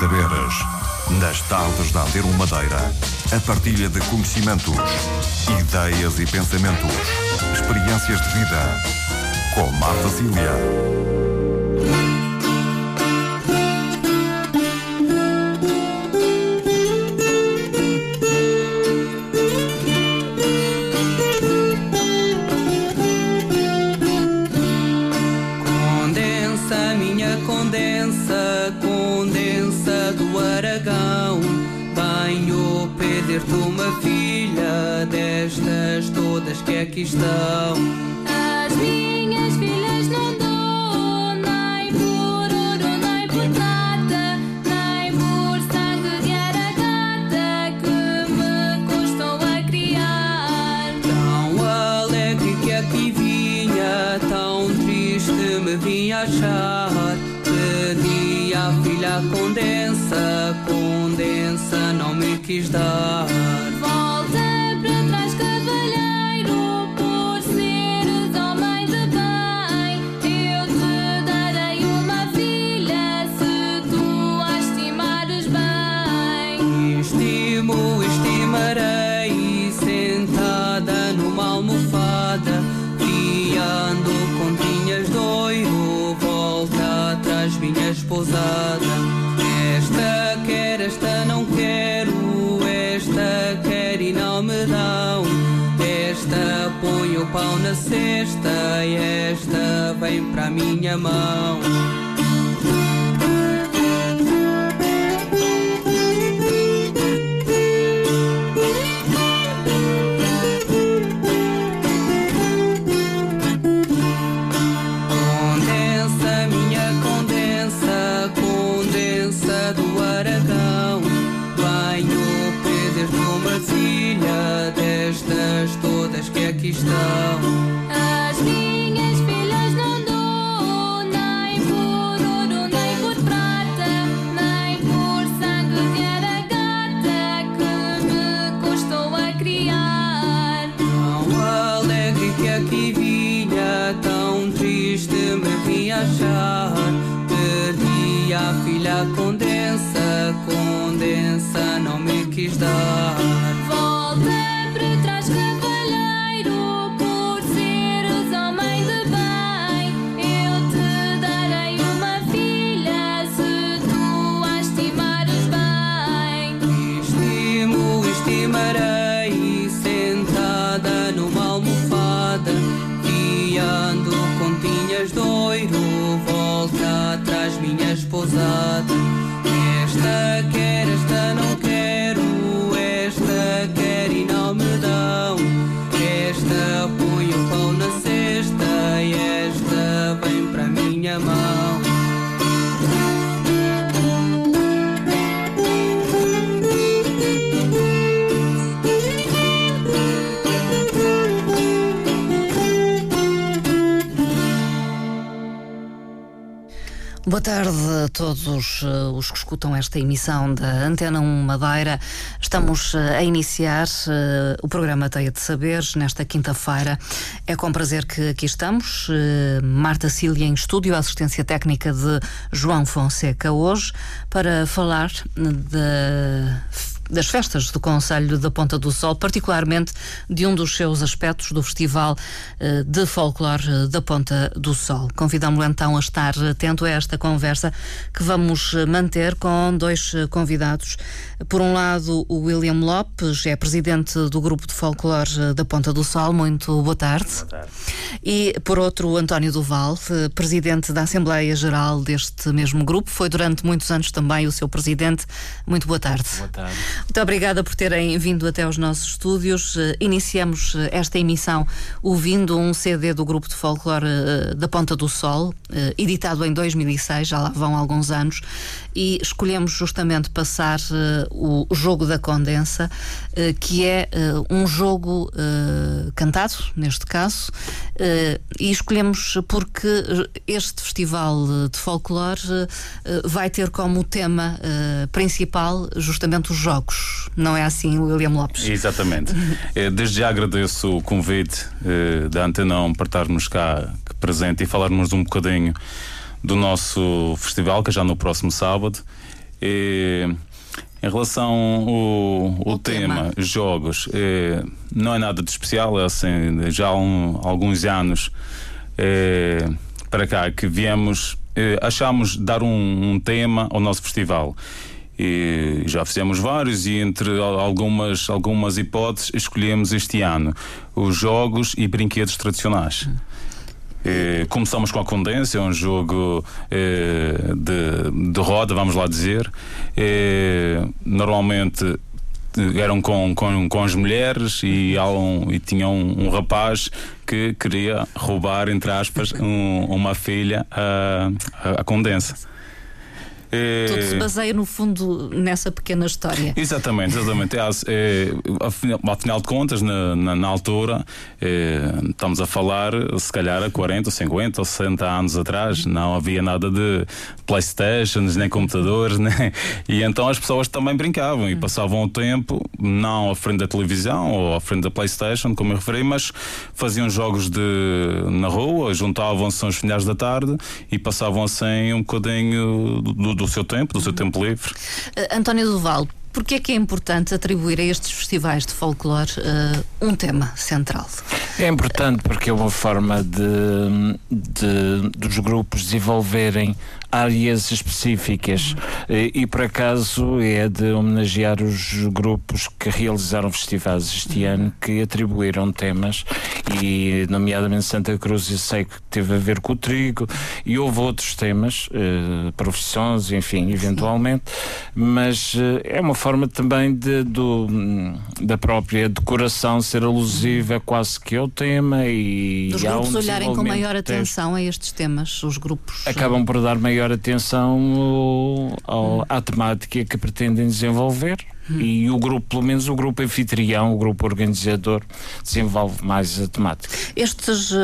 saberes. Nas tardes da Antero Madeira, a partilha de conhecimentos, ideias e pensamentos, experiências de vida. Com Marta Cília. Todas que aqui estão. As minhas filhas não dou nem por ouro, nem por prata, nem por sangue de aragata que me custou a criar. Tão alegre que aqui vinha, tão triste me vinha achar. Pedi à filha condensa, condensa não me quis dar. Minha esposada. Esta quer, esta não quero, esta quer e não me dão. Esta põe o pau na cesta e esta vem para minha mão. Achar. Pedi à filha condensa, condensa não me quis dar. Boa tarde a todos eh, os que escutam esta emissão da Antena 1 Madeira. Estamos eh, a iniciar eh, o programa Teia de Saberes nesta quinta-feira. É com prazer que aqui estamos. Marta Cília em estúdio, assistência técnica de João Fonseca hoje, para falar de das festas do Conselho da Ponta do Sol, particularmente de um dos seus aspectos do Festival eh, de Folclore eh, da Ponta do Sol. Convidamos-lo então a estar atento a esta conversa que vamos eh, manter com dois convidados. Por um lado, o William Lopes, é presidente do Grupo de Folclore da Ponta do Sol. Muito boa tarde. Boa tarde. E por outro, o António Duval, presidente da Assembleia Geral deste mesmo grupo, foi durante muitos anos também o seu presidente. Muito boa tarde. Boa tarde. Muito obrigada por terem vindo até aos nossos estúdios. Eh, Iniciamos eh, esta emissão ouvindo um CD do grupo de folclore eh, da Ponta do Sol, editado em 2006, já lá vão alguns anos, e escolhemos justamente passar o jogo da condensa, que é um jogo cantado, neste caso, e escolhemos porque este festival de folclore vai ter como tema principal justamente os jogos. Não é assim, William Lopes? Exatamente. Eh, Desde já agradeço o convite eh, da Antenão para estarmos cá presente e falarmos um bocadinho do nosso festival, que é já no próximo sábado. Eh, em relação ao, tema. tema, jogos, eh, não é nada de especial, é assim, já há um- alguns anos eh, para cá que viemos, eh, achámos dar um, um tema ao nosso festival. E já fizemos vários e entre al- algumas, algumas hipóteses escolhemos este ano os jogos e brinquedos tradicionais. Começamos com a Condência, é um jogo eh, de, de roda, vamos lá dizer. Normalmente eh, eram com, com, com as mulheres e, um, e tinha um, um rapaz que queria roubar, entre aspas, um- uma filha à, à, à Condensa. Eh, Tudo se baseia, no fundo, nessa pequena história. Exatamente, exatamente. É, é, afinal, afinal de contas, na, na, na altura, é, estamos a falar, se calhar, há 40, 50 ou 60 anos atrás, não havia nada de Playstations, nem computadores, né? e então as pessoas também brincavam e passavam o tempo, não à frente da televisão ou à frente da Playstation, como eu referi, mas faziam jogos de, na rua, juntavam-se aos finais da tarde e passavam assim um bocadinho do, do seu tempo, do seu tempo livre. Uh, António Duval, porquê é que é importante atribuir a estes festivais de folclore uh, um tema central? É importante porque é uma forma de, de- dos grupos desenvolverem áreas específicas e, e, por acaso é de homenagear os grupos que realizaram festivais este ano que atribuíram temas e nomeadamente Santa Cruz eu sei que teve a ver com o trigo e houve outros temas eh, profissões enfim eventualmente mas eh, é uma forma também de, do, da própria decoração ser alusiva quase que ao tema e Dos há um grupos olharem com maior atenção a estes temas, os grupos. acabam por dar maior atenção ao- ao- à temática que pretendem desenvolver e o grupo, pelo menos o grupo anfitrião, o grupo organizador, desenvolve mais a temática. Estes uh,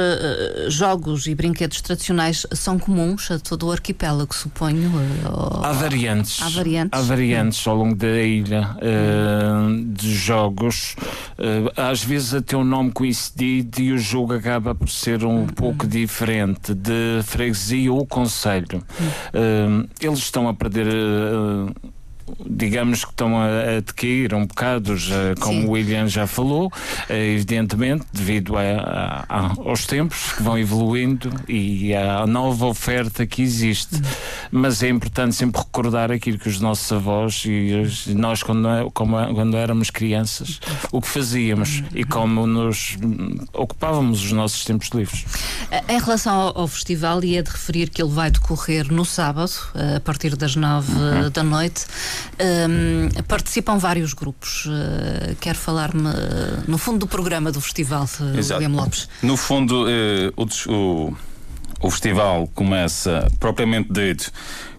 jogos e brinquedos tradicionais são comuns a todo o arquipélago, suponho. uh, Há variantes. Há variantes. Há variantes ao longo da ilha eh, de jogos. Às vezes até o nome coincide e o jogo acaba por ser um pouco diferente de freguesia ou conselho. Eh, eles estão a perder. Eh, Digamos que estão a adquirir um bocado, já, como Sim. o William já falou, eh, evidentemente, devido a- a- aos tempos que vão evoluindo e à nova oferta que existe. Mas é importante sempre recordar aquilo que os nossos avós e nós, quando, é- como- quando éramos crianças, o que fazíamos e como nos ocupávamos os nossos tempos livres. Uh, Em relação ao, ao festival, e é de referir que ele vai decorrer no sábado, uh, a partir das nove uh, da noite. Um, participam vários grupos. Uh, quero falar-me, no fundo, do programa do festival, Exato. William Lopes. No fundo, eh, o, o festival começa, propriamente dito,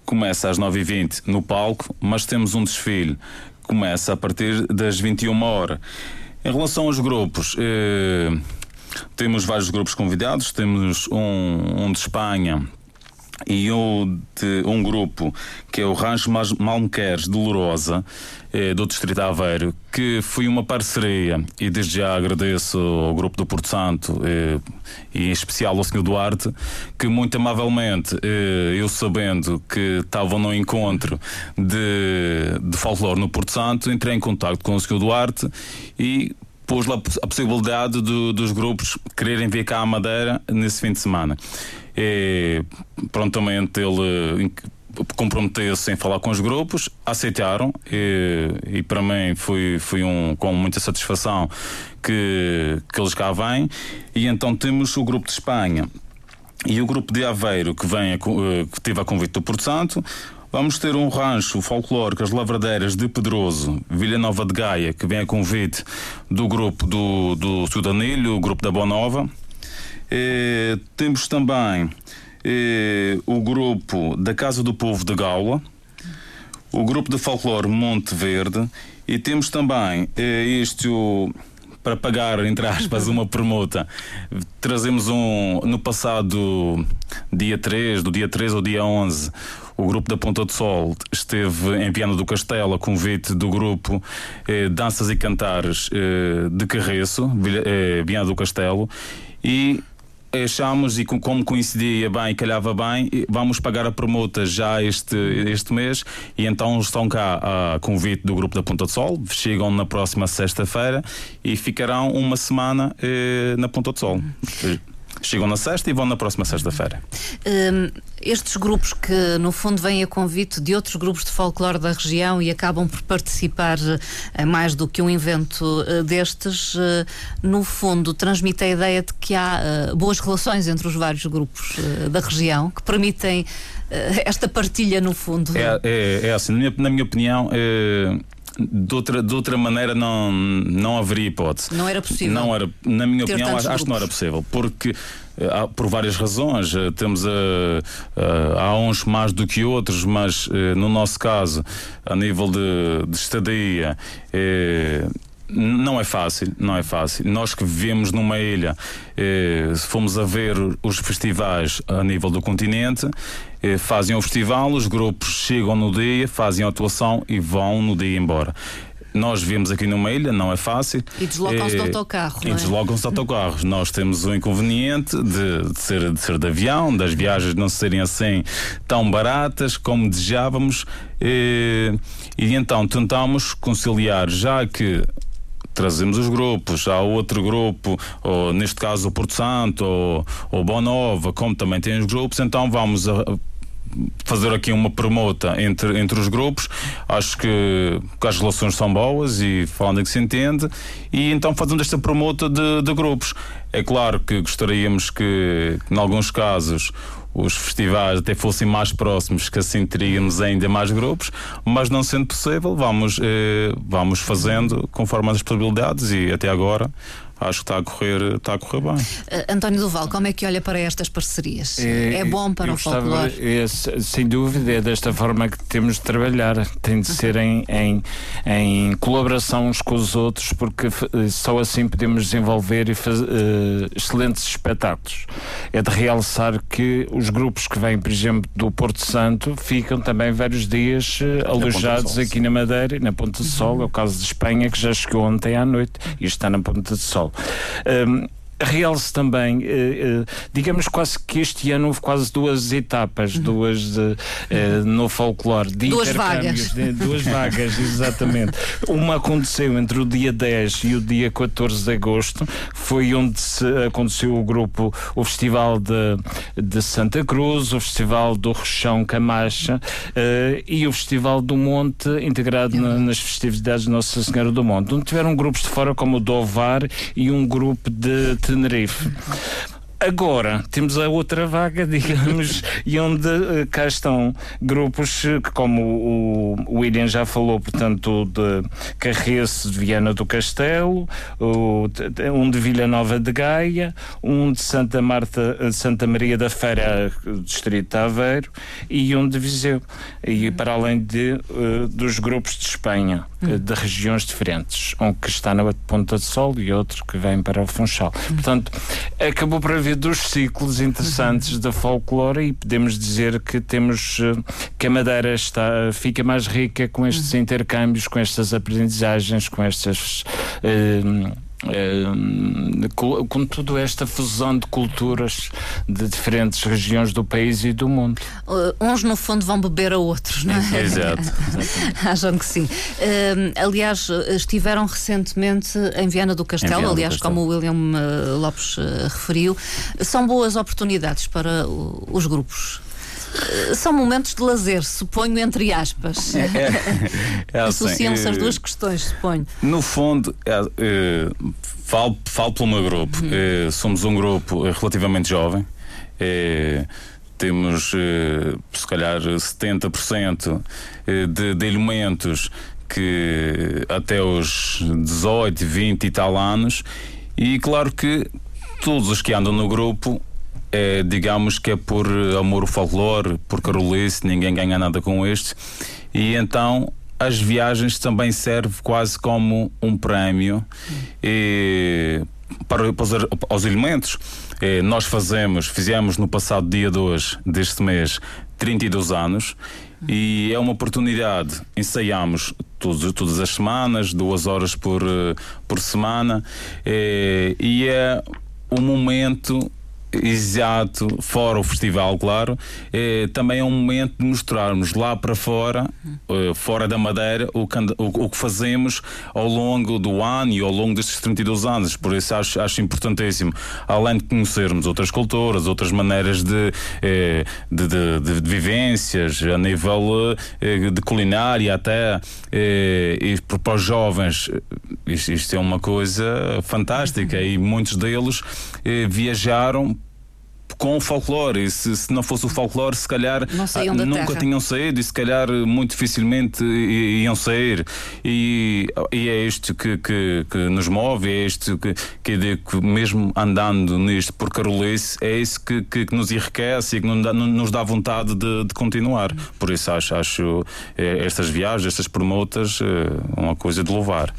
começa às 9h20 no palco, mas temos um desfile que começa a partir das 21 horas. Em relação aos grupos, eh, temos vários grupos convidados, temos um, um de Espanha e um, de, um grupo que é o Rancho Malmequeres de Lourosa, eh, do Distrito de Aveiro, que foi uma parceria e desde já agradeço ao grupo do Porto Santo eh, e em especial ao Sr. Duarte, que muito amavelmente, eh, eu sabendo que estavam no encontro de, de folclore no Porto Santo, entrei em contato com o Sr. Duarte e pôs lá a possibilidade do- dos grupos quererem vir cá à Madeira nesse fim de semana. E, prontamente ele comprometeu-se em falar com os grupos, aceitaram e, e para mim foi, foi um, com muita satisfação que, que eles cá vêm. E então temos o grupo de Espanha e o grupo de Aveiro que vem a eh, que teve a convite do Porto Santo. Vamos ter um rancho folclórico, as Lavradeiras de Pedroso, Vila Nova de Gaia, que vem a convite do grupo do, do Sudanilho, o grupo da Boa Nova. Eh, temos também eh, o grupo da Casa do Povo de Gaula, o grupo de folclore Monte Verde e temos também eh, este o para pagar, entre aspas, uma permuta. Trazemos um, no passado dia 3, do dia 3 ao dia 11, o grupo da Ponta do Sol esteve em Viana do Castelo a convite do grupo eh, Danças e Cantares eh, de Carreço, eh, Viana do Castelo, e achamos e com- como coincidia bem e calhava bem, e vamos pagar a promota já este, este mês e então estão cá a convite do grupo da Ponta de Sol, chegam na próxima sexta-feira e ficarão uma semana eh, na Ponta de Sol. Chegam na sexta e vão na próxima sexta-feira. Hum, estes grupos que, no fundo, vêm a convite de outros grupos de folclore da região e acabam por participar eh, mais do que um evento eh, destes, eh, no fundo, transmite a ideia de que há boas relações entre os vários grupos da região que permitem esta partilha, no fundo. É, é, é assim, na minha, na minha opinião, eh, de, outra, de outra maneira não, não haveria hipótese. Não era possível. Não era, na minha opinião, acho, acho que não era grupos. possível, porque por várias razões, eh, temos eh, eh, há uns mais do que outros, mas eh, no nosso caso, a nível de, de estadia, eh, não é fácil, não é fácil. Nós que vivemos numa ilha, eh, se fomos a ver os festivais a nível do continente, eh, fazem o festival, os grupos chegam no dia, fazem a atuação e vão no dia embora. Nós vivemos aqui numa ilha, não é fácil. E deslocam-se de Eh, autocarro, E é? deslocam-se de autocarros. Nós temos o inconveniente de, de ser, de ser de avião, das viagens não serem assim tão baratas como desejávamos. eh, E então tentamos conciliar, já que trazemos os grupos, há outro grupo, ou neste caso o Porto Santo ou, ou Bonova, como também tem os grupos, então vamos a, fazer aqui uma promota entre, entre os grupos. Acho que, que as relações são boas e falando que se entende, e então fazendo esta promota de, de grupos. É claro que gostaríamos que, que, em alguns casos, os festivais até fossem mais próximos, que assim teríamos ainda mais grupos, mas não sendo possível, vamos, eh, vamos fazendo conforme as possibilidades e até agora acho que está a correr, está a correr bem. Eh, António Duval, como é que olha para estas parcerias? É, bom para eu o gostava- folclore? é, se- sem dúvida, é desta forma que temos de trabalhar. Tem de ser em, em, em colaboração uns com os outros, porque f- só assim podemos desenvolver e faz- eh, excelentes espetáculos. É de realçar que os grupos que vêm, por exemplo, do Porto Santo ficam também vários dias eh, alojados Sol, aqui na Madeira e na Ponta de Sol. É o caso de Espanha, que já chegou ontem à noite e está na Ponta de Sol. Hum, Realce também, eh, eh, digamos quase que este ano houve quase duas etapas, duas de, eh, no folclore, de Duas intercâmbios, vagas. de- duas vagas, exatamente. Uma aconteceu entre o dia 10 e o dia 14 de agosto, foi onde se aconteceu o grupo, o Festival de, de Santa Cruz, o Festival do Rochão Camacha eh, e o Festival do Monte, integrado na- nas festividades de Nossa Senhora do Monte, onde tiveram grupos de fora como o do Ovar e um grupo de Tenerife. Agora temos a outra vaga, digamos, e onde eh, cá estão grupos eh, que, como o, o William já falou, portanto, de Carrece de Viana do Castelo, o, um de Vila Nova de Gaia, um de Santa Marta, eh, Santa Maria da Feira, Distrito de Aveiro, e um de Viseu. E para além de, eh, dos grupos de Espanha, eh, de regiões diferentes, um que está na Ponta de Sol e outro que vem para o Funchal. Portanto, acabou por haver dois ciclos interessantes da folclore e podemos dizer que temos eh, que a Madeira está, fica mais rica com estes intercâmbios, com estas aprendizagens, com estas. eh, com, com toda esta fusão de culturas de diferentes regiões do país e do mundo. Uh, uns, no fundo, vão beber a outros, não é? Exato. Acham que sim. Um, aliás, estiveram recentemente em Viana do Castelo, Viana do aliás, Castelo. como o William uh, Lopes uh, referiu, são boas oportunidades para uh, os grupos. São momentos de lazer, suponho, entre aspas. É assim, Associam-se as eh, duas questões, suponho. No fundo, é, eh, falo, falo pelo meu grupo. Eh, somos um grupo relativamente jovem. Temos, se calhar, 70% eh, de, de elementos que até os 18, 20 e tal anos. E claro que todos os que andam no grupo é, digamos que é por amor ao folclore, por carolice, ninguém ganha nada com este. E então as viagens também servem quase como um prémio e, para, para os, aos elementos. Eh, nós fazemos, fizemos no passado dia 2 deste mês 32 anos e é uma oportunidade. Ensaiamos todos, todas as semanas, duas horas por, eh, por semana, eh, e é um momento Exato, fora o festival, claro, eh, também é um momento de mostrarmos lá para fora, eh, fora da Madeira, o que, o- o que fazemos ao longo do ano e ao longo destes 32 anos. Por isso acho, acho importantíssimo, além de conhecermos outras culturas, outras maneiras de, eh, de, de- de vivências, a nível eh, de culinária até, e para os jovens, isto, isto é uma coisa fantástica. E muitos deles viajaram com o folclore. E se, se não fosse o folclore, se calhar ah, nunca terra. tinham saído e se calhar muito dificilmente iam sair. E, e é isto que, que, que nos move, é isto que, que, eu digo mesmo andando nisto por Carolice, é isso que, que, que nos enriquece e que nos dá, nos dá vontade de, de continuar. Por isso acho, acho eh, estas viagens, estas promotas, eh, uma coisa de louvar.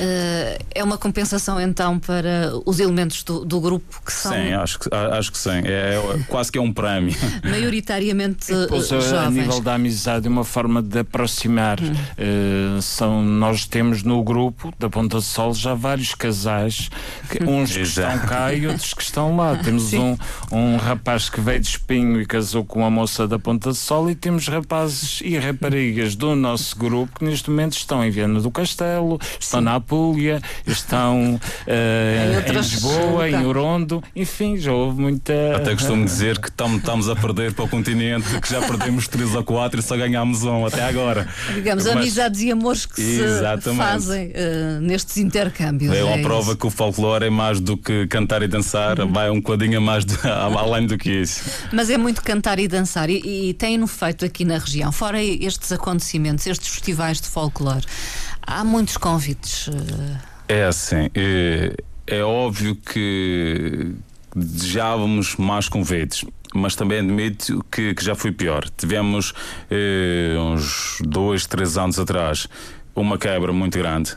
Eh, é uma compensação então para os elementos do, do grupo que são Sim, acho que, a- acho que sim. É, é quase que é um prémio. maioritariamente eh, Pois, a- jovens. a nível da amizade, uma forma de aproximar. Eh, são, nós temos no grupo da Ponta do Sol já vários casais, que- uns que estão cá e outros que estão lá. Temos um, um rapaz que veio de Espinho e casou com uma moça da Ponta do Sol, e temos rapazes e raparigas do nosso grupo que neste momento estão em Viana do Castelo, estão na Apulia, estão eh, Em em, outras- Lisboa, em Tá. Orondo, enfim, já houve muita. Até costumo dizer que tam- estamos a perder para o continente, que já perdemos três ou quatro e só ganhámos um até agora. Digamos, Mas amizades e amores que se Exatamente. fazem eh, nestes intercâmbios. É uma isso. prova que o folclore é mais do que cantar e dançar, vai um bocadinho a mais de- além do que isso. Mas é muito cantar e dançar. E, e têm-no feito aqui na região. Fora estes acontecimentos, estes festivais de folclore, há muitos convites. eh, É assim, é, é óbvio que desejávamos mais convites. Mas também admito que, que já foi pior. Tivemos eh, uns dois, três anos atrás uma quebra muito grande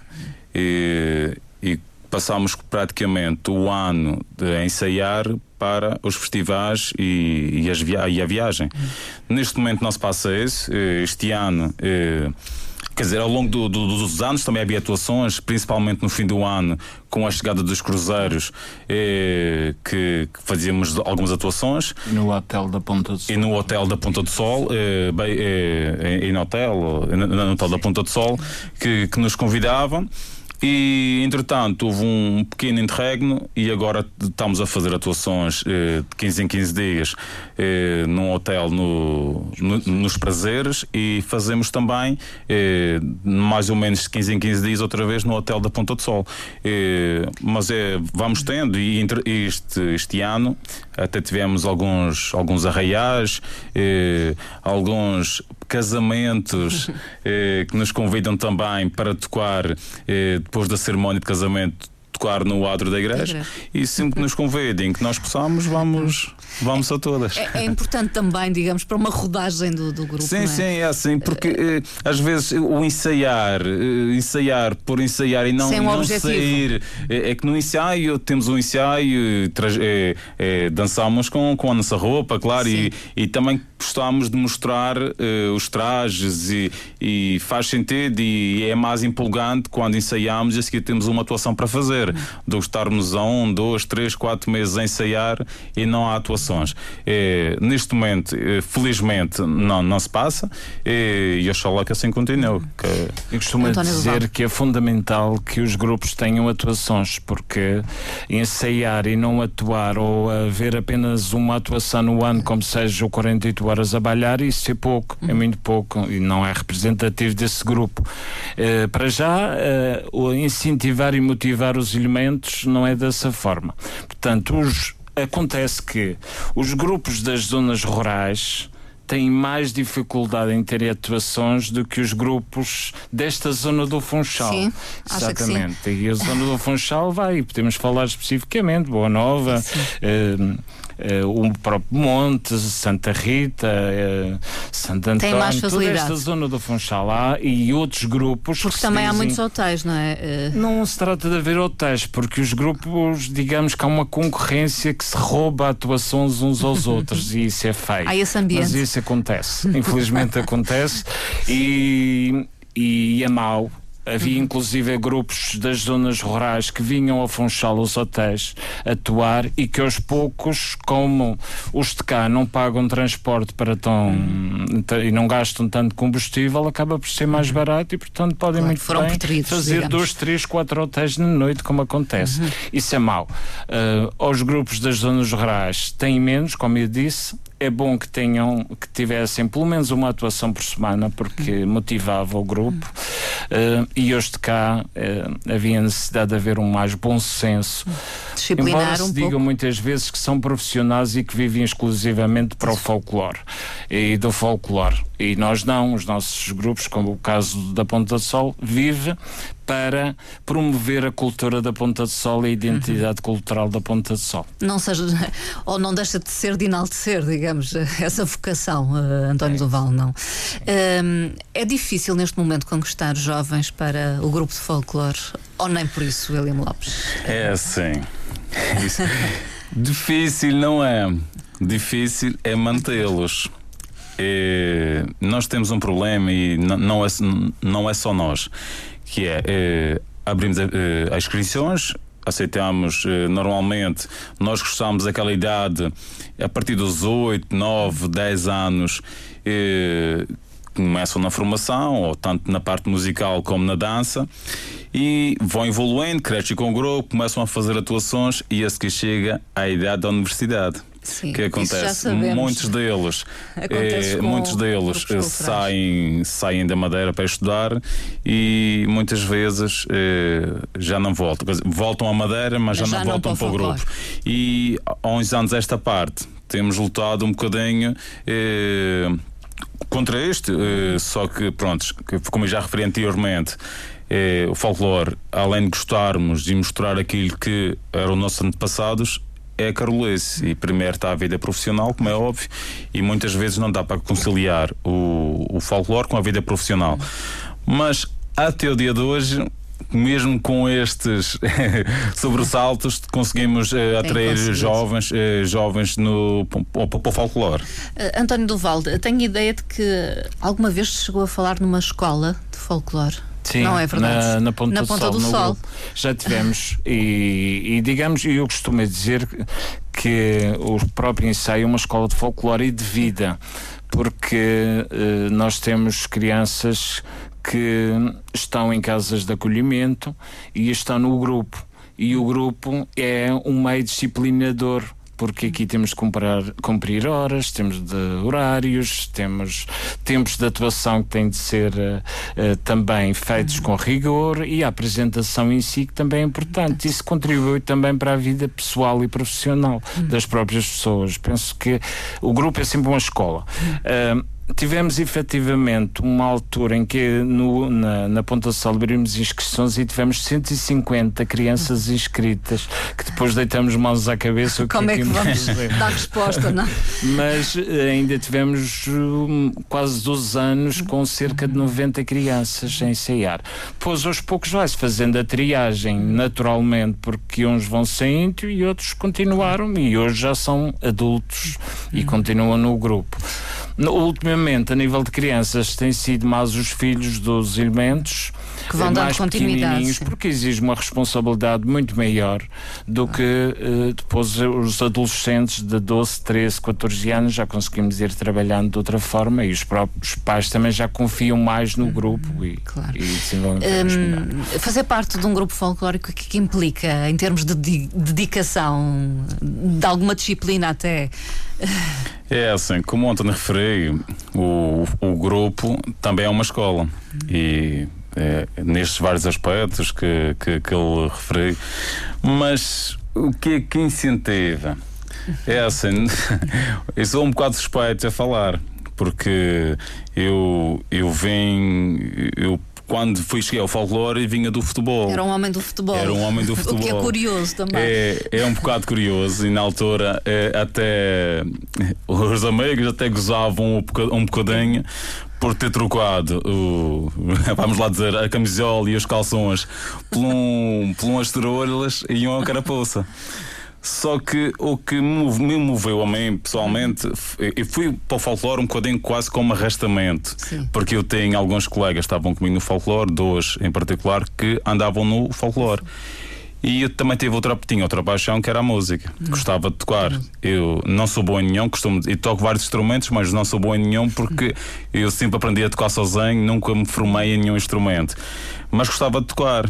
e, e passámos praticamente o ano de ensaiar para os festivais e, e as via e a viagem. Neste momento não se passa isso. Eh, Este ano. eh, Quer dizer, ao longo do- do- dos anos também havia atuações, principalmente no fim do ano, com a chegada dos cruzeiros, eh, que, que fazíamos algumas atuações. No hotel da Ponta do Sol. E no hotel da Ponta do Sol, eh, bem, eh, hotel, no, no hotel da Ponta do Sol, que, que nos convidavam. E, entretanto, houve um pequeno interregno e agora estamos a fazer atuações eh, de 15 em 15 dias eh, num hotel no, no- nos Prazeres e fazemos também eh, mais ou menos de 15 em 15 dias outra vez no hotel da Ponta do Sol. Eh, mas é, vamos tendo e entre este, este ano até tivemos alguns, alguns arraiais, eh, alguns casamentos eh, que nos convidam também para tocar eh, depois da cerimónia de casamento tocar no adro da igreja e sempre que nos convidem que nós possamos vamos vamos a todas É, é importante também, digamos, para uma rodagem do, do grupo. Sim, é? sim, é assim, porque eh, às vezes o ensaiar, eh, ensaiar por ensaiar e não, Sem um não objetivo. sair, eh, é que no ensaio temos um ensaio, eh, eh, dançamos com, com a nossa roupa, claro, e, e também gostamos de mostrar eh, os trajes e, e faz sentido e é mais empolgante quando ensaiamos e a seguir temos uma atuação para fazer, do que estarmos a um, dois, três, quatro meses a ensaiar e não há atuações. Eh, neste momento, eh, felizmente, não, não se passa e oxalá que assim continue. Que, Eu costumo António dizer que é fundamental que os grupos tenham atuações, porque ensaiar e não atuar ou haver apenas uma atuação no ano, como seja o 48 horas a balhar, isso é pouco, é muito pouco e não é representativo desse grupo. Eh, para já, o incentivar e motivar os elementos não é dessa forma. Portanto, os- acontece que os grupos das zonas rurais têm mais dificuldade em ter atuações do que os grupos desta zona do Funchal. Sim, que sim. Exatamente. E a zona do Funchal vai, podemos falar especificamente, Boa Nova, eh, o próprio Monte, Santa Rita, eh, Santo António, toda esta zona do Funchal há e outros grupos Porque também há dizem- muitos hotéis, não é? Eh, não se trata de haver hotéis, porque os grupos, digamos que há uma concorrência que se rouba atuações uns aos outros e isso é feio. Há esse ambiente. Mas isso acontece, infelizmente acontece e, e é mau. Havia inclusive grupos das zonas rurais que vinham a Funchal os hotéis atuar e que aos poucos, como os de cá não pagam transporte para tão e não gastam tanto combustível, acaba por ser mais barato e portanto podem Claro, muito foram bem fazer digamos. dois, três, quatro hotéis na noite, como acontece. Isso é mau. Uh, aos grupos das zonas rurais têm menos, como eu disse. É bom que tenham, que tivessem pelo menos uma atuação por semana, porque motivava o grupo. Uh, e hoje de cá uh, havia necessidade de haver um mais bom senso. Disciplinar Embora se um diga pouco. muitas vezes que são profissionais e que vivem exclusivamente para o folclore e do folclore. E nós não, os nossos grupos, como o caso da Ponta de Sol, vive para promover a cultura da Ponta de Sol e a identidade cultural da Ponta de Sol. Não seja, ou não deixa de ser de enaltecer, digamos, essa vocação, eh, António Duval, não. Ehm, é difícil neste momento conquistar jovens para o grupo de folclore, ou nem por isso, William Lopes? É. Isso. Difícil não é. Difícil é mantê-los. É, nós temos um problema e não é, não é só nós, que é, é, abrimos eh, as inscrições, aceitamos eh, normalmente, nós gostamos daquela idade a partir dos 8, 9, 10 anos. eh, começam na formação, ou tanto na parte musical como na dança, e vão evoluindo, crescem com o grupo, começam a fazer atuações e a seguir chega à idade da universidade. Sim, O que acontece? Muitos deles, Acontece eh, muitos deles eh, saem, saem da Madeira para estudar e muitas vezes eh, já não voltam. Voltam à Madeira, mas, Mas já, já não não voltam para o grupo. E há uns anos esta parte temos lutado um bocadinho. eh, contra este, só que, pronto, como eu já referi anteriormente, o folclore, além de gostarmos de mostrar aquilo que eram nossos antepassados, é a carolice. E primeiro está a vida profissional, como é óbvio, e muitas vezes não dá para conciliar o, o folclore com a vida profissional. Mas até o dia de hoje. Mesmo com estes sobressaltos, conseguimos eh, atrair jovens, eh, jovens no, para, o folclore. Eh, António Duval, tenho ideia de que alguma vez chegou a falar numa escola de folclore. Sim, não é verdade? Na, na Ponta, Na do Ponta Sol. do Sol. Já tivemos. e, e digamos, eu costumo dizer que o próprio ensaio é uma escola de folclore e de vida, porque eh, nós temos crianças que estão em casas de acolhimento e estão no grupo. E o grupo é um meio disciplinador. Porque aqui temos de comprar, cumprir horas, temos de horários, temos tempos de atuação que têm de ser eh, também feitos com rigor e a apresentação em si que também é importante. Isso contribui também para a vida pessoal e profissional das próprias pessoas. Penso que o grupo é sempre uma escola. Ah, Tivemos efetivamente uma altura em que no- na, na Ponta do Sol abrimos inscrições e tivemos 150 crianças inscritas que depois deitamos mãos à cabeça. Como é que vamos dar resposta, não? Mas eh, ainda tivemos hum, quase 12 anos com cerca de 90 crianças a ensaiar. Pois aos poucos vai-se fazendo a triagem naturalmente, porque uns vão saindo e outros continuaram e hoje já são adultos e continuam no grupo. Ultimamente, a nível de crianças, tem sido mais os filhos dos elementos Que vão dando mais continuidade, pequenininhos, sim. porque exige uma responsabilidade muito maior do que eh, depois os adolescentes de 12, 13, 14 anos já conseguimos ir trabalhando de outra forma e os próprios pais também já confiam mais no grupo e, Claro. e desenvolvem. Hum, fazer parte de um grupo folclórico, o que, que implica em termos de di- dedicação, de alguma disciplina até? É assim, como ontem referi, o, o grupo também é uma escola e é, nestes vários aspectos que, que, que ele referi, mas o que é que incentiva? É assim, eu sou um bocado suspeito a falar, porque eu, eu venho, eu quando fui cheguei ao folclore vinha do futebol. Era um homem do futebol. Era um homem do O que é futebol. curioso também. É, é um bocado curioso e na altura eh, até os amigos até gozavam um bocadinho por ter trocado o, vamos lá dizer, a camisola e os calções por, um, por umas trolhas e uma carapuça. Só que o que me move- me moveu a mim pessoalmente, eu fui para o folclore um bocadinho quase como arrastamento. Sim. Porque eu tenho alguns colegas que estavam comigo no folclore, dois em particular, que andavam no folclore. E eu também tive outra, tinha outra paixão que era a música. Gostava de tocar. Eu não sou bom em nenhum, costumo, e toco vários instrumentos, mas não sou bom em nenhum porque eu sempre aprendi a tocar sozinho, nunca me formei em nenhum instrumento. Mas gostava de tocar.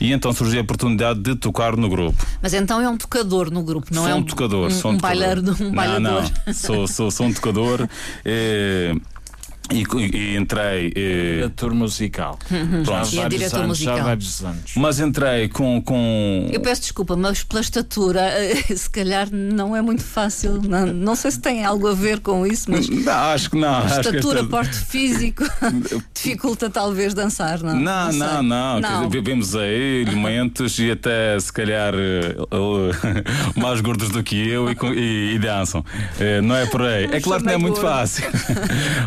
E então surgiu a oportunidade de tocar no grupo. Mas então é um tocador no grupo, não sou é um tocador, um, sou um, um tocador. bailardo, um não, bailador. não, sou, sou, sou um tocador. eh, e, e entrei. eh, Diretor musical. pronto. Já há E é vários diretor anos, musical. Já vários anos. Mas entrei com. com Eu peço desculpa, mas pela estatura, eh, se calhar não é muito fácil. Não, não sei se tem algo a ver com isso, mas Não, acho que não. estatura, esta- porte físico dificulta talvez dançar, não? Não, sei. não, não. Quer dizer, Vemos aí elementos e até se calhar eh, mais gordos do que eu e, e- e dançam. Não é por aí. É claro que não é muito gordo. fácil.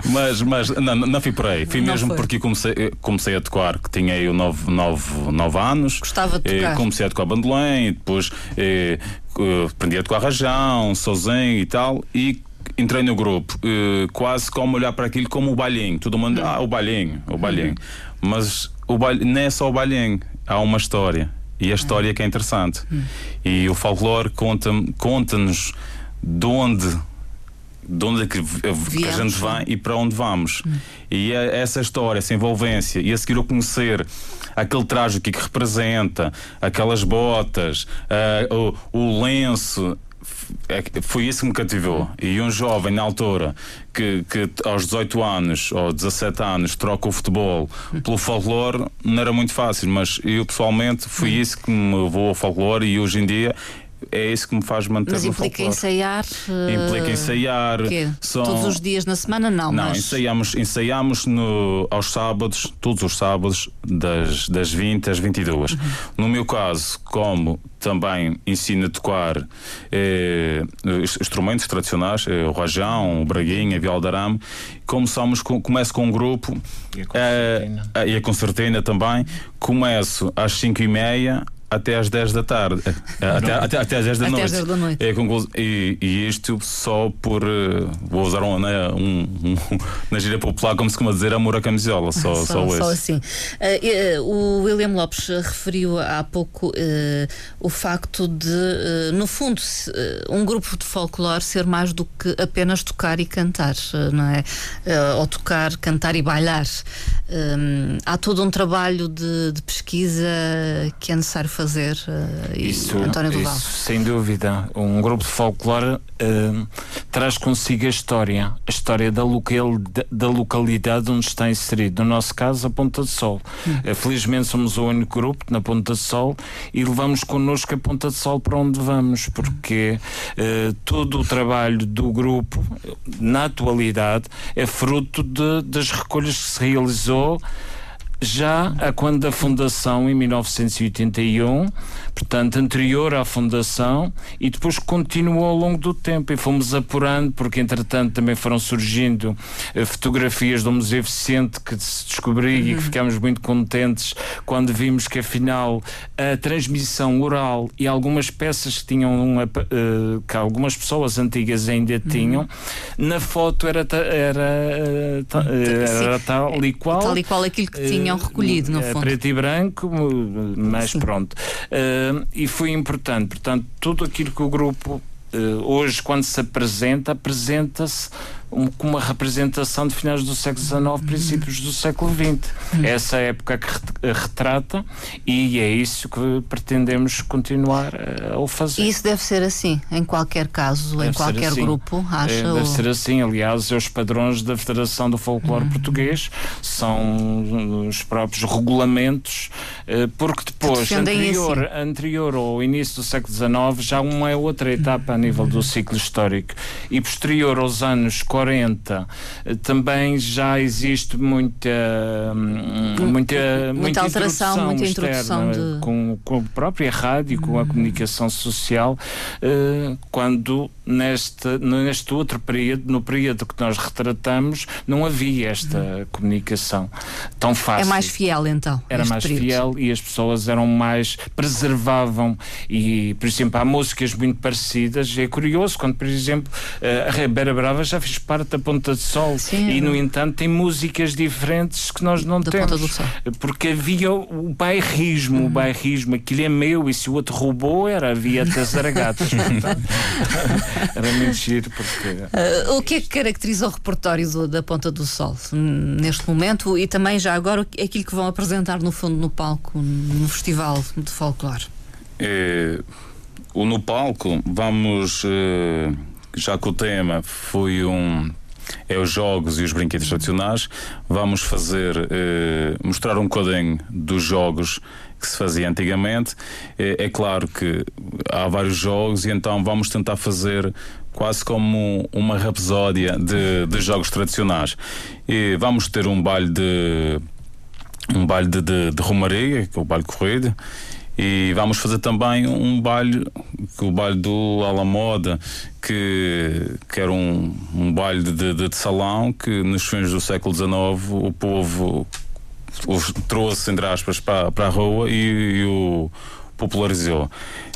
mas mas não, não fui por aí. Fui Não mesmo foi. porque comecei, comecei a tocar, que tinha eu nove, nove, nove anos. Gostava de Eh, tocar. comecei a tocar bandolim, e depois eh, aprendi a tocar rajão, sozinho e tal. E entrei no grupo, eh, quase como olhar para aquilo como o bailinho. Todo mundo, ah, o bailinho, o bailinho. Mas o não é só o bailinho, há uma história. E a história é que é interessante. E o folclore conta- conta-nos de onde de onde é que, que a gente vem e para onde vamos. E é essa história, essa envolvência, e a seguir eu conhecer aquele traje que, que representa, aquelas botas, ah, o, o lenço. é foi isso que me cativou. E um jovem na altura que, que aos 18 anos ou 17 anos troca o futebol pelo folclore não era muito fácil, mas eu pessoalmente foi isso que me levou ao folclore e hoje em dia é isso que me faz manter Mas no implica folclore. ensaiar. eh, Implica ensaiar. quê? são- Todos os dias na semana? Não, Não, mas. ensaiamos, ensaiamos no, aos sábados, todos os sábados, das, das 20 às 22. Uhum. No meu caso, como também ensino a tocar eh, ins- instrumentos tradicionais, eh, o rajão, o braguinha, a viola de arame, começamos com, começo com um grupo E a eh, concertina. eh, e a concertina também. Começo às 5 e meia até às 10 da tarde. Eh, até, até, até às 10 da Até noite. às 10 da noite. É, e, e isto só por. eh, vou usar um, né, um, um- na gíria popular, como se costuma dizer, amor à camisola. Só, só, Só, só assim. Eh, o William Lopes referiu há pouco eh, o facto de, no fundo, um grupo de folclore ser mais do que apenas tocar e cantar, não é? Ou tocar, cantar e bailar. Hum, há todo um trabalho de, de pesquisa que é necessário fazer. Eh, e Isso, António Duval. isso, sem dúvida. Um grupo de folclore eh, traz consigo a história, a história da, local, da, da localidade onde está inserido. No nosso caso, a Ponta de Sol. Eh, felizmente somos o único grupo na Ponta de Sol e levamos connosco a Ponta de Sol para onde vamos, porque eh, todo o trabalho do grupo, na atualidade, é fruto de- das recolhas que se realizou já a quando da fundação em 1981, portanto anterior à fundação e depois continuou ao longo do tempo e fomos apurando porque entretanto também foram surgindo eh, fotografias do Museu Vicente que se descobriu e que ficámos muito contentes quando vimos que afinal a transmissão oral e algumas peças que tinham uma, eh, que algumas pessoas antigas ainda tinham na foto era ta- era, eh, ta- eh, era tal e qual Tal e qual aquilo que tinham recolhido, no é, fundo. preto e branco, mas Sim. pronto. Uh, e foi importante. Portanto, tudo aquilo que o grupo uh, hoje, quando se apresenta, apresenta-se um- com uma representação de finais do século XIX, princípios do século XX. Essa época que ret- retrata e é isso que pretendemos continuar uh, a fazer. Isso deve ser assim, em qualquer caso, em Deve ser qualquer assim. grupo, acha? É, deve ou- ser assim, aliás, os padrões da Federação do Folclore Português são os próprios regulamentos, eh, porque depois, anterior, anterior ao início do século XIX, já uma é outra etapa a nível do ciclo histórico. E posterior aos anos 40, eh, também já existe muita, hum, muita, muita, alteração, muita externa, introdução de- com, com a própria rádio, com a comunicação social, eh, quando neste, neste outro período, no período que nós retratamos, não havia esta comunicação tão fácil. É mais fiel então. Era mais período. fiel e as pessoas eram mais. preservavam. E, por exemplo, há músicas muito parecidas. É curioso quando, por exemplo, eh, a Ribeira Brava já fez parte da Ponta de Sol. Sim, e, é no entanto, tem músicas diferentes que nós não Da temos. Ponta do Sol. Porque havia o bairrismo, Uhum. o bairrismo, aquilo é meu e se o outro roubou, era havia portanto. era muito giro porque. Ah, o que é que caracteriza o repertório do- da Ponta do Sol hum, neste momento e também já agora aquilo que vão apresentar no fundo no palco no festival de folclore? Eh, o no palco, vamos, eh, já que o tema foi um. É os jogos e os brinquedos tradicionais. Vamos fazer, eh, mostrar um bocadinho dos jogos que se fazia antigamente. Eh, é claro que há vários jogos e então vamos tentar fazer quase como uma rapsódia de, de jogos tradicionais. E vamos ter um baile de um baile de, de, de Romaria, que é o baile corrido, e vamos fazer também um baile, o baile do Alamoda, que, que era um, um baile de, de, de salão que nos fins do século XIX o povo o trouxe, entre aspas, para, para a rua e, e o popularizou.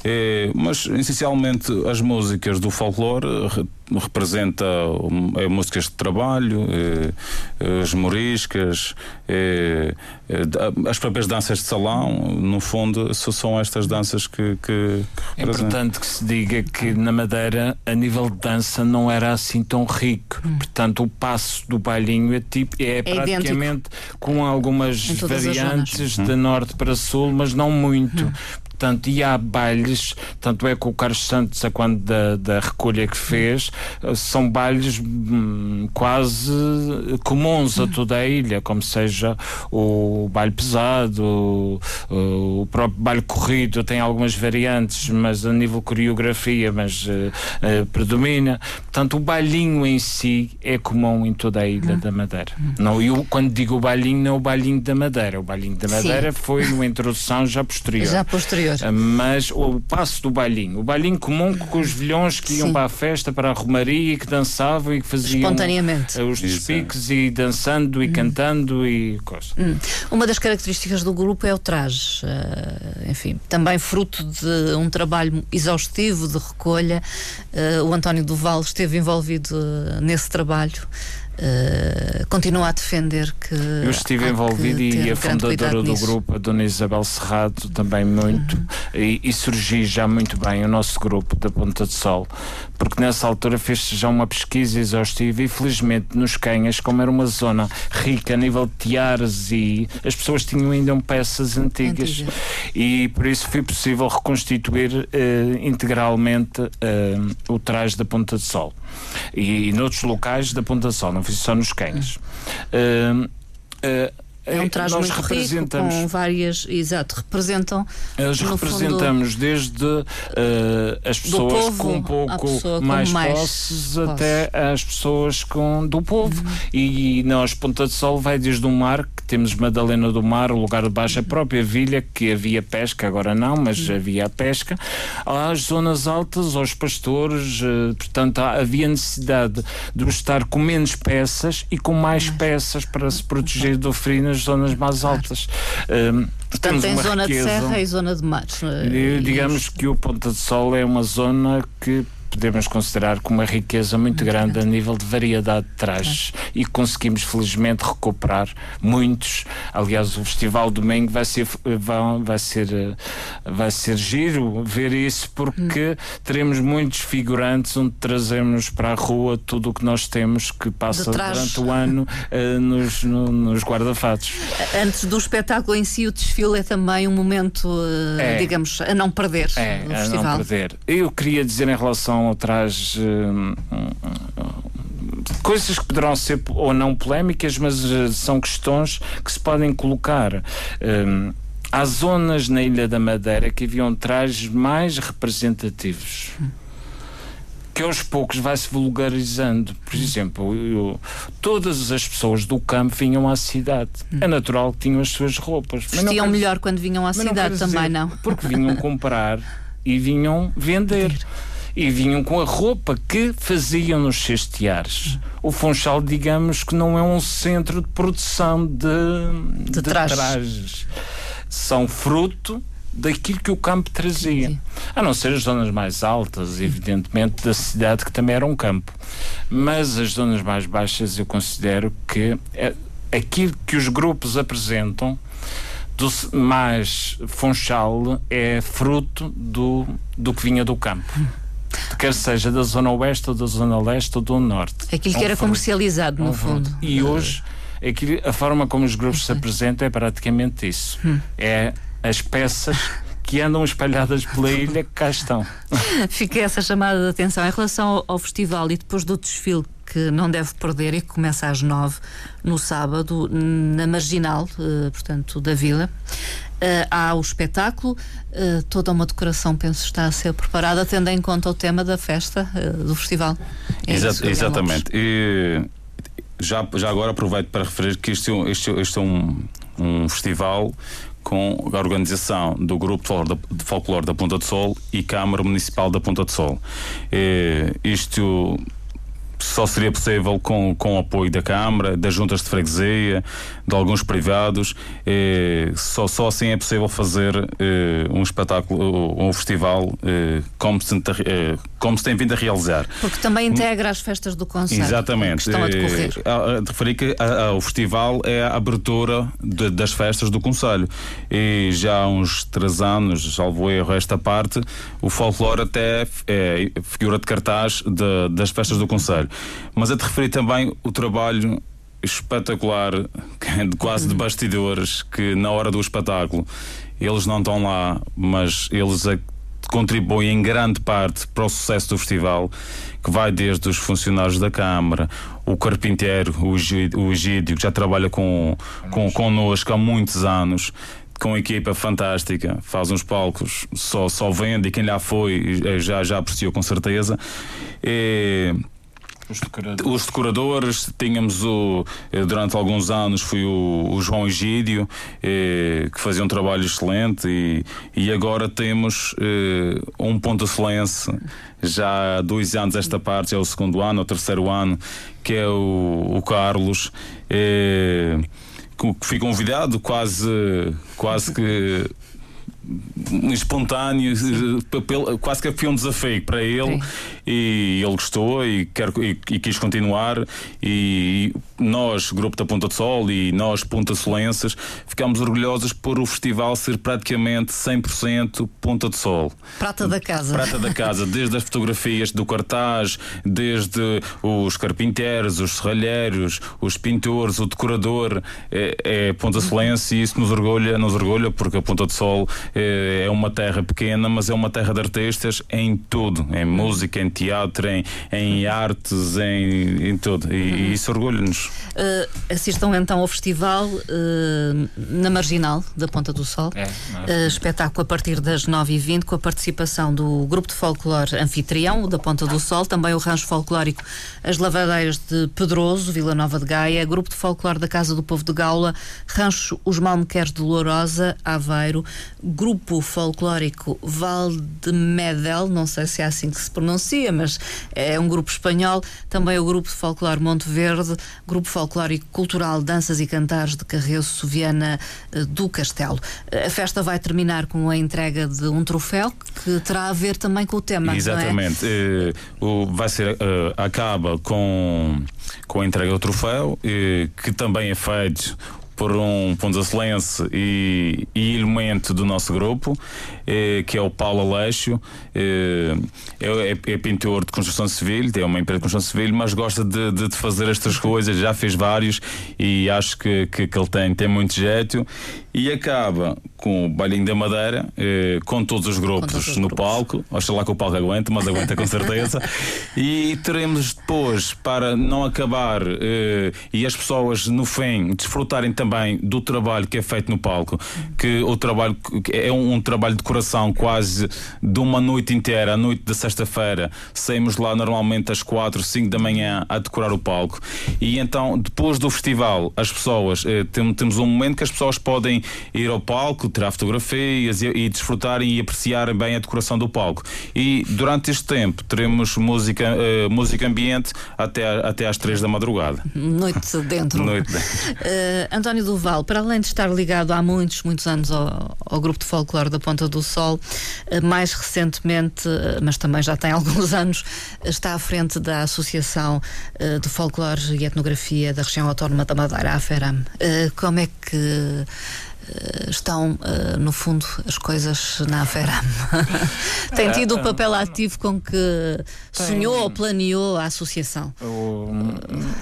É, mas essencialmente as músicas do folclore re- representa hum, é, músicas de trabalho, é, as moriscas, é, é, as próprias danças de salão, no fundo, só são estas danças que, que, que É importante que se diga que na Madeira a nível de dança não era assim tão rico. Portanto, o passo do bailinho é, tipo, é, praticamente com algumas variantes de norte para sul, mas não muito. Portanto, e há bailes, tanto é que o Carlos Santos, a quando da, da recolha que fez, são bailes hum, quase comuns a toda a ilha, como seja o baile pesado, o, o próprio baile corrido, tem algumas variantes, mas a nível coreografia, mas eh, eh, predomina. Portanto, o bailinho em si é comum em toda a ilha da Madeira. Não, eu, quando digo o bailinho, não é o bailinho da Madeira. O bailinho da Sim. Madeira foi uma introdução já posterior. Já posterior. Ah, Mas o passo do bailinho, o bailinho comum com os vilhões que iam Sim. para a festa, para a romaria e que dançavam e que faziam Espontaneamente. ah, os despiques e dançando e cantando e coisa. Hum. Uma das características do grupo é o traje, eh, enfim, também fruto de um trabalho exaustivo de recolha. Eh, o António Duval esteve envolvido nesse trabalho. Eh, continua a defender que. Eu estive envolvido e a fundadora do nisso. grupo, a Dona Isabel Serrado, também muito, e, e surgi já muito bem o nosso grupo da Ponta de Sol, porque nessa altura fez-se já uma pesquisa exaustiva e felizmente nos Canhas, como era uma zona rica a nível de tiares e as pessoas tinham ainda peças antigas, Antigas. e por isso foi possível reconstituir eh, integralmente eh, o traje da Ponta de Sol e, e noutros locais da Sol, não foi só nos Canhas. Eh, eh, É um traje nós muito rico, representamos com várias. Exato, representam. nós representamos desde eh, as pessoas com um pouco mais, mais posses posses. até as pessoas com do povo. E, nós, Ponta de Sol, vai desde o mar, que temos Madalena do Mar, o lugar de baixo, a própria vilha, que havia pesca, agora não, mas havia a pesca, às zonas altas, aos pastores, eh, portanto havia necessidade de estar com menos peças e com mais peças para se proteger do frio nas zonas mais altas. Um, Portanto, tem zona de riqueza. serra e zona de mar. eh, E, e- digamos que o Ponta de Sol é uma zona que podemos considerar com uma riqueza muito, grande, a nível de variedade de trajes e conseguimos felizmente recuperar muitos. Aliás, o Festival Domingo vai ser vai, vai ser eh, vai ser giro ver isso porque teremos muitos figurantes onde trazemos para a rua tudo o que nós temos que passa durante o ano eh, nos, no- nos guarda-fatos. Antes do espetáculo em si, o desfile é também um momento, eh, É. digamos, a não perder É, a festival. não perder. Eu queria dizer em relação hum, hum, hum, Coisas que poderão ser ou não polémicas, mas eh, são questões que se podem colocar. Hum, há zonas na Ilha da Madeira que haviam trajes mais representativos. Que aos poucos vai-se vulgarizando. Por exemplo, eu- todas as pessoas do campo vinham à cidade. É natural que tinham as suas roupas. Vestiam quer melhor quando vinham à não cidade quero também, dizer, não? Porque vinham comprar e vinham vender. E vinham com a roupa que faziam nos cesteares. O Funchal, digamos que não é um centro de produção de, De trajes. trajes. São fruto daquilo que o campo trazia. A não ser as zonas mais altas, evidentemente, da cidade, que também era um campo. Mas as zonas mais baixas eu considero que é aquilo que os grupos apresentam do mais Funchal é fruto do, do que vinha do campo. Quer seja da zona oeste ou da zona leste ou do norte. Aquilo que um era fruto. comercializado, no Um fundo. fruto. E hoje, aquilo- a forma como os grupos se apresentam é praticamente isso. É as peças que andam espalhadas pela ilha que cá estão. Fica essa chamada de atenção em relação ao, ao festival e depois do desfile que não deve perder e que começa às nove no sábado na Marginal, eh, portanto, da Vila. Eh, há o espetáculo, eh, toda uma decoração, penso, está a ser preparada, tendo em conta o tema da festa, do festival. É Exa- isso, exatamente. E já, já agora aproveito para referir que este, é um- este, este é um, um festival com a organização do Grupo de Folclore da, Ponta de Sol e Câmara Municipal da Ponta de Sol. Isto só seria possível com, com o apoio da Câmara, das juntas de freguesia, de alguns privados. Só, só assim é possível fazer eh, um espetáculo, um festival eh, como, se, eh, como se tem vindo a realizar. Porque também integra as festas do Conselho Exatamente. que estão a decorrer. Eh, a- a- referi que a- a- o festival é a abertura de- das festas do Conselho. E já há uns três anos, salvo erro, esta parte, o folclore até é figura de cartaz de- das festas do Conselho. Mas a te referir também o trabalho espetacular, é quase de bastidores, que na hora do espetáculo eles não estão lá, mas eles a- contribuem em grande parte para o sucesso do festival, que vai desde os funcionários da Câmara, o carpinteiro, o Egídio, que já trabalha com, com, connosco há muitos anos. Com equipa fantástica, faz uns palcos, só, só vende e quem lá foi eh, já, já apreciou com certeza. E, Os decoradores. os decoradores, tínhamos o, eh, durante alguns anos foi o, o João Egídio, eh, que fazia um trabalho excelente, e, e agora temos eh, um ponto de excelência, já há dois anos esta parte, é o segundo ano, o terceiro ano, que é o, o Carlos. eh, que fui convidado quase, quase que espontâneo, eh, quase que foi um desafio para ele Sim. e ele gostou e, quer, e, e quis continuar e nós, Grupo da Ponta de Sol e nós, Ponta Solenses, ficámos orgulhosos por o festival ser praticamente 100% Ponta de Sol. Prata da casa. Prata da casa, desde as fotografias do cartaz, desde os carpinteiros, os serralheiros, os pintores, o decorador, é, é Ponta Solense e isso nos orgulha, nos orgulha porque a Ponta de Sol é, é uma terra pequena, mas é uma terra de artistas em tudo, em música, em teatro, em, em artes, em, em tudo. E, e isso orgulha-nos. Eh, assistam então ao festival eh, na Marginal da Ponta do Sol. É, Eh, espetáculo a partir das 9h20 com a participação do Grupo de Folclore Anfitrião, da Ponta do Sol, também o Rancho Folclórico As Lavadeiras de Pedroso, Vila Nova de Gaia, Grupo de Folclore da Casa do Povo de Gaula, Rancho Os Malmequeres de Lourosa, Aveiro, Grupo Folclórico Valdemedel, não sei se é assim que se pronuncia, mas é um grupo espanhol, também o Grupo de Folclore Monte Verde, Grupo Folclórico Cultural Danças e Cantares de Carreço Viana eh, do Castelo. Eh, A festa vai terminar com a entrega de um troféu que terá a ver também com o tema. é? Exatamente. Eh, o, vai ser, eh, acaba com, com a entrega do troféu, que também é feito por um excelência e, e elemento do nosso grupo, eh, que é o Paulo Aleixo. Eh, é, é- é pintor de construção civil, tem uma empresa de construção civil, mas gosta de, de- de fazer estas coisas, já fez vários e acho que, que, que ele tem, tem muito jeito. E acaba com o Bailinho da Madeira, eh, com todos os grupos todos os no grupos. palco. Oxalá que o palco aguente, mas aguenta com certeza. e teremos depois, para não acabar eh, e as pessoas no fim desfrutarem também do trabalho que é feito no palco, que o trabalho que é um, um trabalho de coração quase de uma noite inteira, a noite da sexta-feira. Saímos lá normalmente às 4, 5 da manhã a decorar o palco. E então, depois do festival, as pessoas, eh, tem- temos um momento que as pessoas podem ir ao palco, palco, tirar fotografias e, e desfrutarem e apreciarem bem a decoração do palco. E durante este tempo teremos música, eh, música ambiente até, até às três da madrugada. Noite dentro. Noite. Eh, António Duval, para além de estar ligado há muitos, muitos anos ao, ao grupo de folclore da Ponta do Sol, eh, mais recentemente, mas também já tem alguns anos, está à frente da Associação de Folclore e Etnografia da Região Autónoma da Madeira, a FERAM. Como é que estão, eh, no fundo, as coisas na AFERAM? tem tido o papel ativo com que sonhou ou planeou a associação?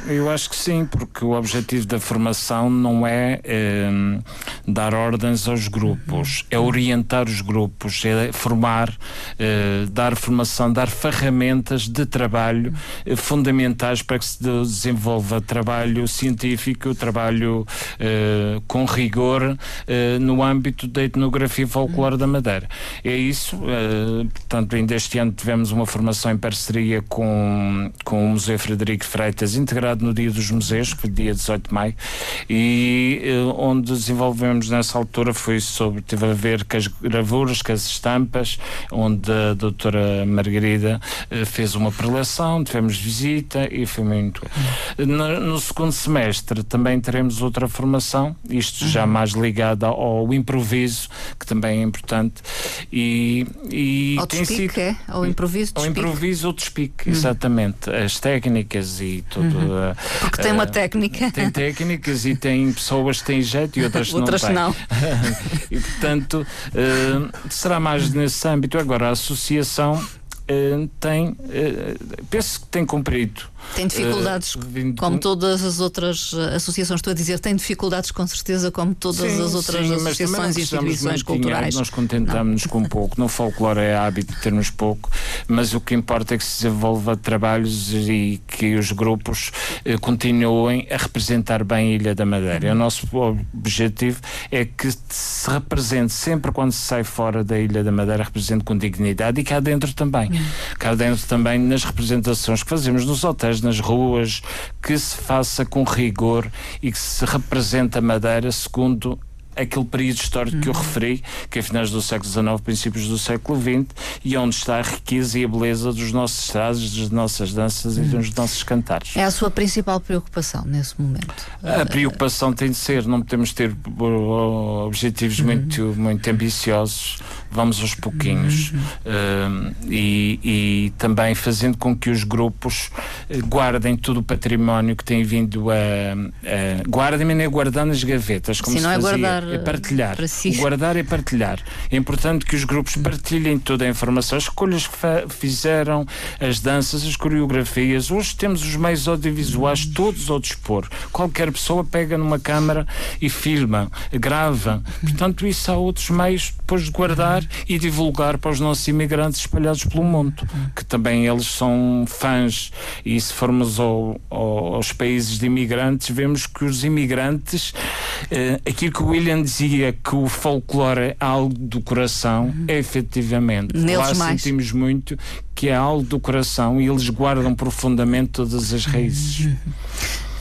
Eu, acho que sim, porque o objetivo da formação não é eh, dar ordens aos grupos, é orientar os grupos, é formar, eh, dar formação, dar ferramentas de trabalho eh, fundamentais para que se desenvolva trabalho científico, trabalho eh, com rigor eh, no âmbito da etnografia folclore da Madeira. É isso, eh, portanto, ainda este ano tivemos uma formação em parceria com, com o Museu Frederico Freitas, integrado no Dia dos Museus, que foi dia 18 de maio, e eh, onde desenvolvemos nessa altura foi sobre, teve a ver com as gravuras, com as estampas, onde a doutora Margarida fez uma prelação, tivemos visita e foi muito. No, no segundo semestre também teremos outra formação, isto já mais ligado ao, ao improviso, que também é importante, e, e Ao tem despique, sido- é? Ao improviso, ao improviso ou despique, exatamente. As técnicas e tudo. eh, Porque tem uma eh, técnica. Tem técnicas e tem pessoas que têm jeito e outras, Outras não têm. e portanto, eh, será mais nesse âmbito. Agora, a associação eh, tem, penso que tem cumprido. Tem dificuldades, vindo como com- todas as outras eh, associações, estou a dizer, tem dificuldades com certeza, como todas Sim, as outras sim, associações e instituições dinheiro, culturais. Nós contentamos-nos com pouco. No folclore é hábito de termos pouco, mas o que importa é que se desenvolva trabalhos e que os grupos eh, continuem a representar bem a Ilha da Madeira. O nosso objetivo é que se represente sempre quando se sai fora da Ilha da Madeira, represente com dignidade e cá dentro também. Cá dentro também nas representações que fazemos nos hotéis, nas ruas, que se faça com rigor e que se represente a Madeira segundo aquele período histórico que eu referi, que é finais do século XIX, princípios do século XX, e onde está a riqueza e a beleza dos nossos estrados, das nossas danças e dos nossos cantares. É a sua principal preocupação nesse momento. A preocupação tem de ser, não podemos ter uh, objetivos muito, muito ambiciosos, vamos aos pouquinhos. Um, e, e também fazendo com que os grupos eh, guardem todo o património que tem vindo a. a guardem, mas não é guardar nas gavetas, como Sim, se não é fazia, guardar, é partilhar. si. Guardar é partilhar. É importante que os grupos partilhem toda a informação, as escolhas que fizeram, as danças, as coreografias. Hoje temos os meios audiovisuais todos ao dispor. Qualquer pessoa pega numa câmara e filma, grava. Portanto, isso há outros meios depois de guardar e divulgar para os nossos imigrantes espalhados pelo mundo, que também eles são fãs. E se formos ao- ao- aos países de imigrantes, vemos que os imigrantes, eh, aquilo que o William dizia que o folclore é algo do coração, é efetivamente. Neles Lá mais. sentimos muito que é algo do coração e eles guardam profundamente todas as raízes.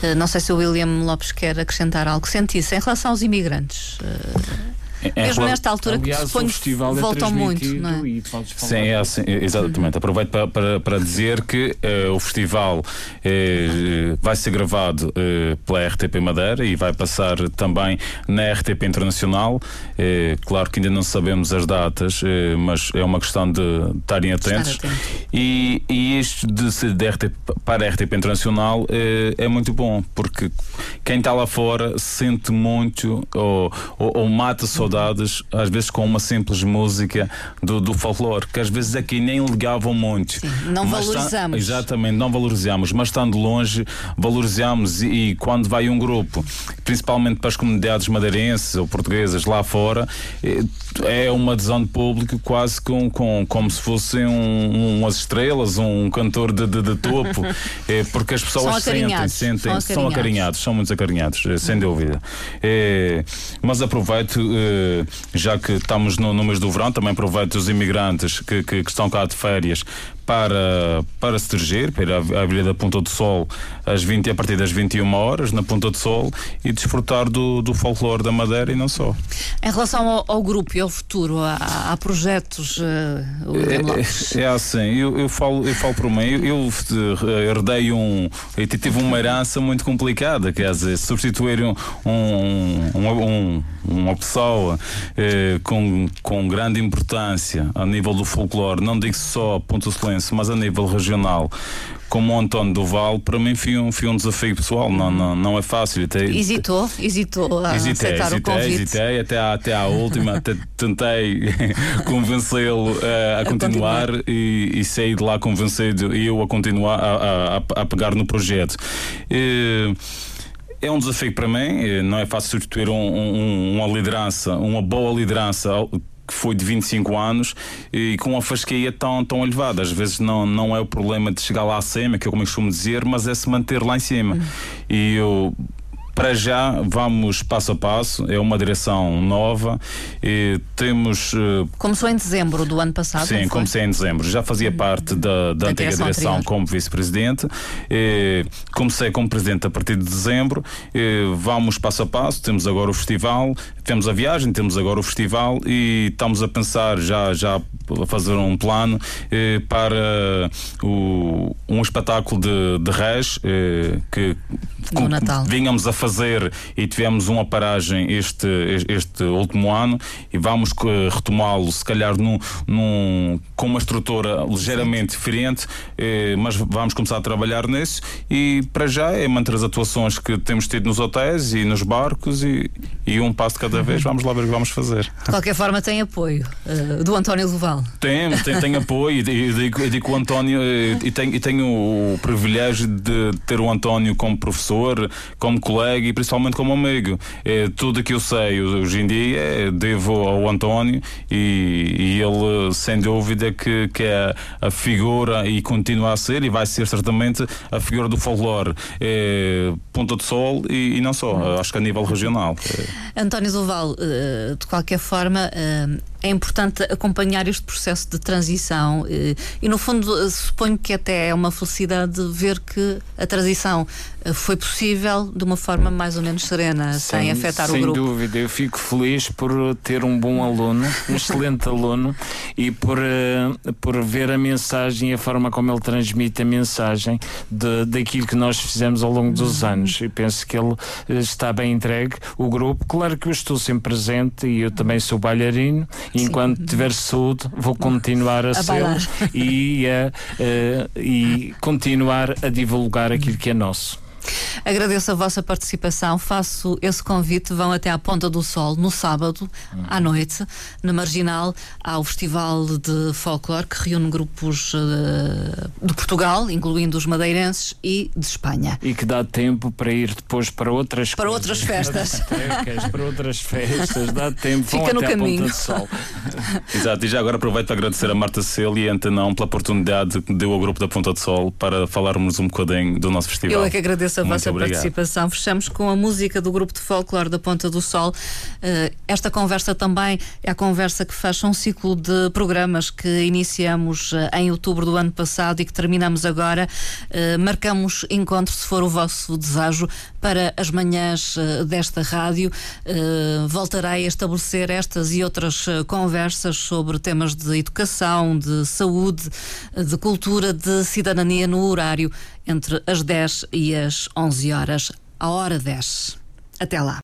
Eh, Não sei se o William Lopes quer acrescentar algo. Sente isso em relação aos imigrantes. Em mesmo rela- nesta altura que suponho que é voltam muito, não é? e Sim, é assim, exatamente. Aproveito para, para, para dizer que eh, o festival eh, vai ser gravado eh, pela RTP Madeira e vai passar também na RTP Internacional. Claro que ainda não sabemos as datas, mas é uma questão de estarem atentos. atento. E, e isto de ser de RTP, para a RTP Internacional é muito bom, porque quem está lá fora sente muito ou, ou, ou mata saudades, às vezes com uma simples música do, do folclore, que às vezes aqui nem ligavam muito. Sim, não Mas está- valorizamos. exatamente, não valorizamos, mas estando longe, valorizamos e, e quando vai um grupo, principalmente para as comunidades madeirenses ou portuguesas lá fora, eh, é uma adesão de público quase com, com, como se fossem um, umas estrelas, um cantor de, de, de topo, eh, porque as pessoas sentem, acarinhados, sentem, são são acarinhados. acarinhados, são muito acarinhados, eh, sem dúvida. Eh, mas aproveito, já que estamos no, no mês do verão, também aproveito os imigrantes que, que, que estão cá de férias para, para se dirigir, para ir à, à Ilha da Ponta do Sol às 20, a partir das 21 horas, na Ponta do Sol, e desfrutar do, do folclore da Madeira e não só. Em relação ao, ao grupo e ao futuro, há, há projetos. Uh? É, é assim, eu, eu, falo, eu falo por mim, eu, eu eh, herdei um. Eu tive uma herança muito complicada, quer dizer, substituir um, um, um, uma pessoa eh, com, com grande importância a nível do folclore, não digo só Ponto Mas a nível regional, como o António Duval, para mim foi um, foi um desafio pessoal, não, não, não é fácil. Até, Hesitou, hesitou a hesitei, aceitar hesitei, o convite. hesitei até à, até à última, até tentei convencê-lo eh, a continuar e, e saí de lá convencido e eu a continuar a, a, a pegar no projeto. Eh, é um desafio para mim, eh, não é fácil substituir um- um- uma liderança, uma boa liderança que foi de 25 anos e com uma fasquia tão, tão elevada. Às vezes não, não é o problema de chegar lá acima, que é como eu costumo dizer, mas é se manter lá em cima. E eu. Para já, vamos passo a passo, é uma direção nova e temos eh, Começou em dezembro do ano passado. Sim, comecei em dezembro. Já fazia parte da, da, Da antiga direção como vice-presidente. Comecei como presidente a partir de dezembro. Eh, Vamos passo a passo. Temos agora o festival, temos a viagem, temos agora o festival e estamos a pensar já, já a fazer um plano eh, para o, um espetáculo de, de Reis eh, que com- vínhamos a fazer e tivemos uma paragem este, este último ano e vamos eh, retomá-lo, se calhar num, num- com uma estrutura ligeiramente diferente, eh, mas vamos começar a trabalhar nisso e para já é manter as atuações que temos tido nos hotéis e nos barcos e, e um passo de cada vez vamos lá ver o que vamos fazer. De qualquer forma, tem apoio eh, do António Duval. Tem, tem, tem apoio e e digo, eu digo que o António eh, e tenho, e tenho o privilégio de ter o António como professor, como colega e principalmente como amigo. Eh, tudo que eu sei hoje em dia eh, devo ao António e, e ele sem dúvida que, que é a figura e continua a ser e vai ser certamente a figura do folclore eh, Ponta do Sol e, e não só, acho que a nível regional. António Duval, eh, de qualquer forma, eh, é importante acompanhar este processo de transição eh, e, no fundo, eh, suponho que até é uma felicidade ver que a transição eh, foi possível de uma forma mais ou menos serena, sem, afetar sem o grupo. dúvida, eu fico feliz por ter um bom aluno, um excelente aluno e por, por ver a mensagem e a forma como ele transmite a mensagem de, daquilo que nós fizemos ao longo dos Uhum. anos. E penso que ele está bem entregue. O grupo, claro que eu estou sempre presente e eu também sou bailarino. E enquanto tiver saúde, vou continuar a, A ser e, a, eh, e continuar a divulgar aquilo que é nosso. Agradeço a vossa participação, faço esse convite, vão até à Ponta do Sol no sábado, à noite, na Marginal, há o Festival de Folclore que reúne grupos eh, de Portugal, incluindo os madeirenses e de Espanha. e que dá tempo para ir depois para outras Para coisas. outras festas. Para outras festas, dá tempo. Fica vão no até à caminho. Ponta do Sol. Exato, e já agora aproveito para agradecer a Marta Célia e a Antenão pela oportunidade que deu ao grupo da Ponta do Sol para falarmos um bocadinho do nosso festival. Eu é que agradeço a Muito vossa obrigado. participação. Fechamos com a música do grupo de folclore da Ponta do Sol. Eh, esta conversa também é a conversa que fecha um ciclo de programas que iniciamos eh, em outubro do ano passado e que terminamos agora. Eh, marcamos encontro, se for o vosso desejo, para as manhãs eh, desta rádio. Eh, voltarei a estabelecer estas e outras eh, conversas sobre temas de educação, de saúde, de cultura, de cidadania no horário entre as 10 e as 11 horas, a hora 10. Até lá.